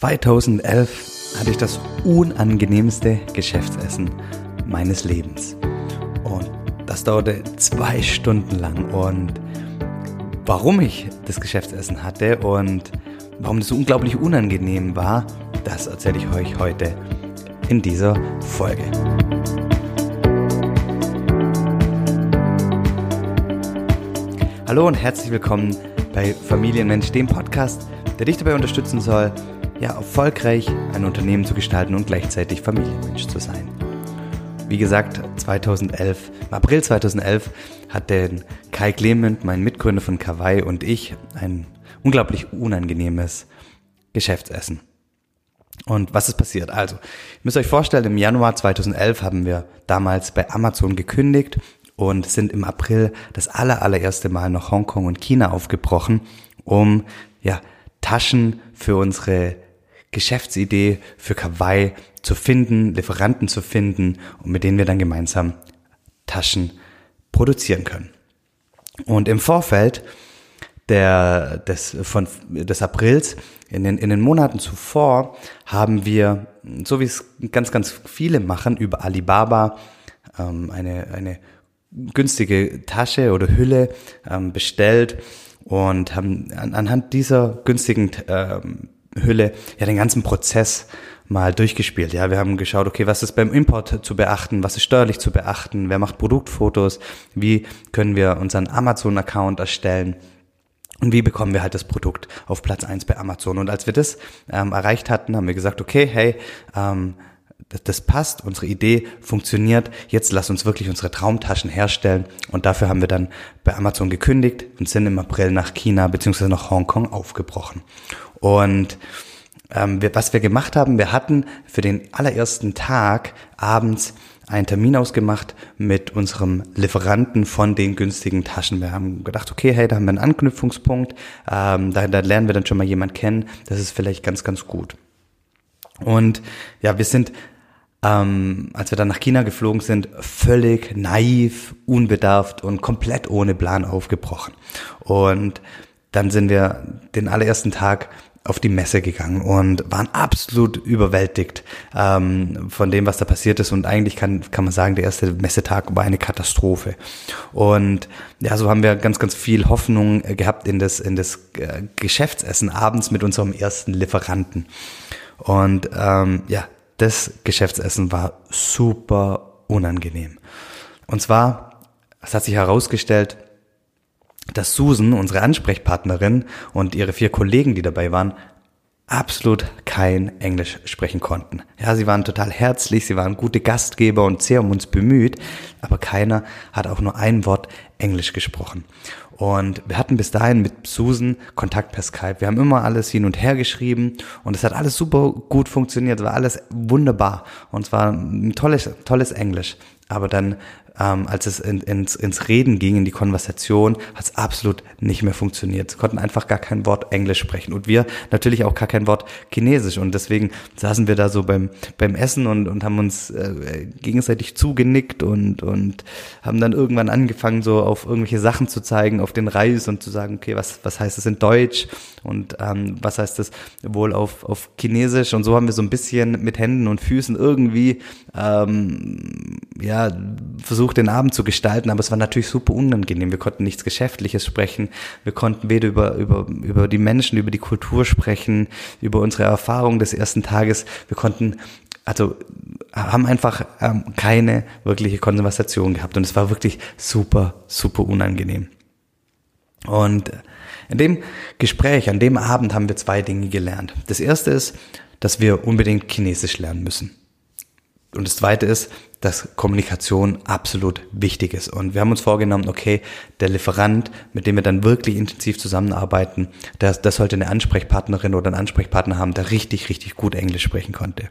2011 hatte ich das unangenehmste Geschäftsessen meines Lebens. Und das dauerte zwei Stunden lang. Und warum ich das Geschäftsessen hatte und warum das so unglaublich unangenehm war, das erzähle ich euch heute in dieser Folge. Hallo und herzlich willkommen bei Familienmensch, dem Podcast, der dich dabei unterstützen soll, ja, erfolgreich ein Unternehmen zu gestalten und gleichzeitig Familienmensch zu sein. Wie gesagt, 2011, im April 2011 hat der Kai Clement, mein Mitgründer von Kawaii und ich ein unglaublich unangenehmes Geschäftsessen. Und was ist passiert? Also, ihr müsst euch vorstellen, im Januar 2011 haben wir damals bei Amazon gekündigt und sind im April das aller, allererste Mal nach Hongkong und China aufgebrochen, um ja, Taschen für unsere Geschäftsidee für Kawaii zu finden, Lieferanten zu finden und mit denen wir dann gemeinsam Taschen produzieren können. Und im Vorfeld der, des, von, des Aprils, in den, in den Monaten zuvor, haben wir, so wie es ganz, ganz viele machen, über Alibaba ähm, eine, eine günstige Tasche oder Hülle ähm, bestellt und haben an, anhand dieser günstigen ähm, Hülle ja den ganzen Prozess mal durchgespielt. Ja, wir haben geschaut, okay, was ist beim Import zu beachten, was ist steuerlich zu beachten, wer macht Produktfotos, wie können wir unseren Amazon-Account erstellen und wie bekommen wir halt das Produkt auf Platz eins bei Amazon. Und als wir das ähm, erreicht hatten, haben wir gesagt, okay, hey, ähm, das, das passt, unsere Idee funktioniert, jetzt lass uns wirklich unsere Traumtaschen herstellen. Und dafür haben wir dann bei Amazon gekündigt und sind im April nach China bzw. nach Hongkong aufgebrochen. Und ähm, wir, was wir gemacht haben, wir hatten für den allerersten Tag abends einen Termin ausgemacht mit unserem Lieferanten von den günstigen Taschen. Wir haben gedacht, okay, hey, da haben wir einen Anknüpfungspunkt, ähm, da, da lernen wir dann schon mal jemand kennen, das ist vielleicht ganz, ganz gut. Und ja, wir sind, ähm, als wir dann nach China geflogen sind, völlig naiv, unbedarft und komplett ohne Plan aufgebrochen. Und dann sind wir den allerersten Tag auf die Messe gegangen und waren absolut überwältigt ähm, von dem, was da passiert ist. Und eigentlich kann, kann man sagen, der erste Messetag war eine Katastrophe. Und ja, so haben wir ganz, ganz viel Hoffnung gehabt in das, in das äh, Geschäftsessen abends mit unserem ersten Lieferanten. Und ähm, ja, das Geschäftsessen war super unangenehm. Und zwar, es hat sich herausgestellt, dass Susan, unsere Ansprechpartnerin und ihre vier Kollegen, die dabei waren, absolut kein Englisch sprechen konnten. Ja, sie waren total herzlich, sie waren gute Gastgeber und sehr um uns bemüht, aber keiner hat auch nur ein Wort Englisch gesprochen. Und wir hatten bis dahin mit Susan Kontakt per Skype. Wir haben immer alles hin und her geschrieben und es hat alles super gut funktioniert, war alles wunderbar und es war ein tolles, tolles Englisch. Aber dann ähm, als es in, ins, ins Reden ging, in die Konversation, hat es absolut nicht mehr funktioniert. Sie konnten einfach gar kein Wort Englisch sprechen und wir natürlich auch gar kein Wort Chinesisch. Und deswegen saßen wir da so beim, beim Essen und, und haben uns äh, gegenseitig zugenickt und, und haben dann irgendwann angefangen, so auf irgendwelche Sachen zu zeigen, auf den Reis und zu sagen, okay, was, was heißt das in Deutsch und ähm, was heißt das wohl auf, auf Chinesisch. Und so haben wir so ein bisschen mit Händen und Füßen irgendwie ähm, ja versucht, versucht, den Abend zu gestalten, aber es war natürlich super unangenehm. Wir konnten nichts Geschäftliches sprechen. Wir konnten weder über, über, über die Menschen, über die Kultur sprechen, über unsere Erfahrungen des ersten Tages. Wir konnten, also, haben einfach ähm, keine wirkliche Konversation gehabt und es war wirklich super, super unangenehm. Und in dem Gespräch, an dem Abend haben wir zwei Dinge gelernt. Das erste ist, dass wir unbedingt Chinesisch lernen müssen. Und das zweite ist, dass Kommunikation absolut wichtig ist. Und wir haben uns vorgenommen, okay, der Lieferant, mit dem wir dann wirklich intensiv zusammenarbeiten, das, das sollte eine Ansprechpartnerin oder ein Ansprechpartner haben, der richtig, richtig gut Englisch sprechen konnte.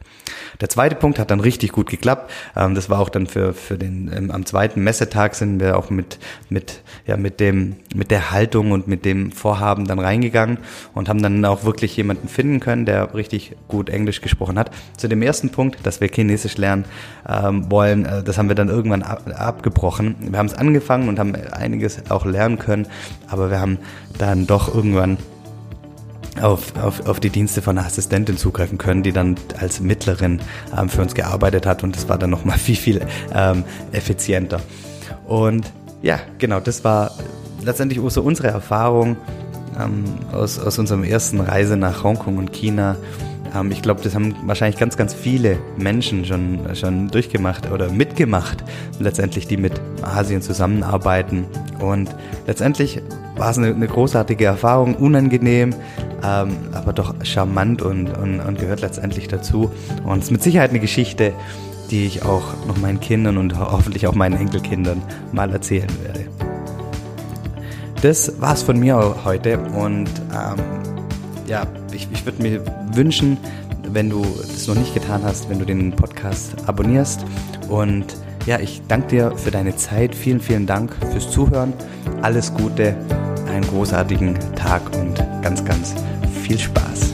Der zweite Punkt hat dann richtig gut geklappt. Ähm, das war auch dann für, für den, ähm, am zweiten Messetag sind wir auch mit, mit, ja, mit dem, mit der Haltung und mit dem Vorhaben dann reingegangen und haben dann auch wirklich jemanden finden können, der richtig gut Englisch gesprochen hat. Zu dem ersten Punkt, dass wir Chinesisch lernen ähm, wollen, äh, das haben wir dann irgendwann ab, abgebrochen. Wir haben es angefangen und haben einiges auch lernen können, aber wir haben dann doch irgendwann auf, auf, auf die Dienste von einer Assistentin zugreifen können, die dann als Mittlerin ähm, für uns gearbeitet hat und das war dann nochmal viel, viel ähm, effizienter. Und ja, genau, das war letztendlich so unsere Erfahrung ähm, aus, aus unserem ersten Reise nach Hongkong und China. Ähm, ich glaube, das haben wahrscheinlich ganz, ganz viele Menschen schon, schon durchgemacht oder mitgemacht, letztendlich, die mit Asien zusammenarbeiten. Und letztendlich war es eine, eine großartige Erfahrung, unangenehm, ähm, aber doch charmant und, und, und gehört letztendlich dazu. Und es ist mit Sicherheit eine Geschichte, die ich auch noch meinen Kindern und hoffentlich auch meinen Enkelkindern mal erzählen werde. Das war's von mir heute und ähm, ja, ich, ich würde mir wünschen, wenn du das noch nicht getan hast, wenn du den Podcast abonnierst und ja, ich danke dir für deine Zeit. Vielen, vielen Dank fürs Zuhören. Alles Gute, einen großartigen Tag und ganz, ganz viel Spaß.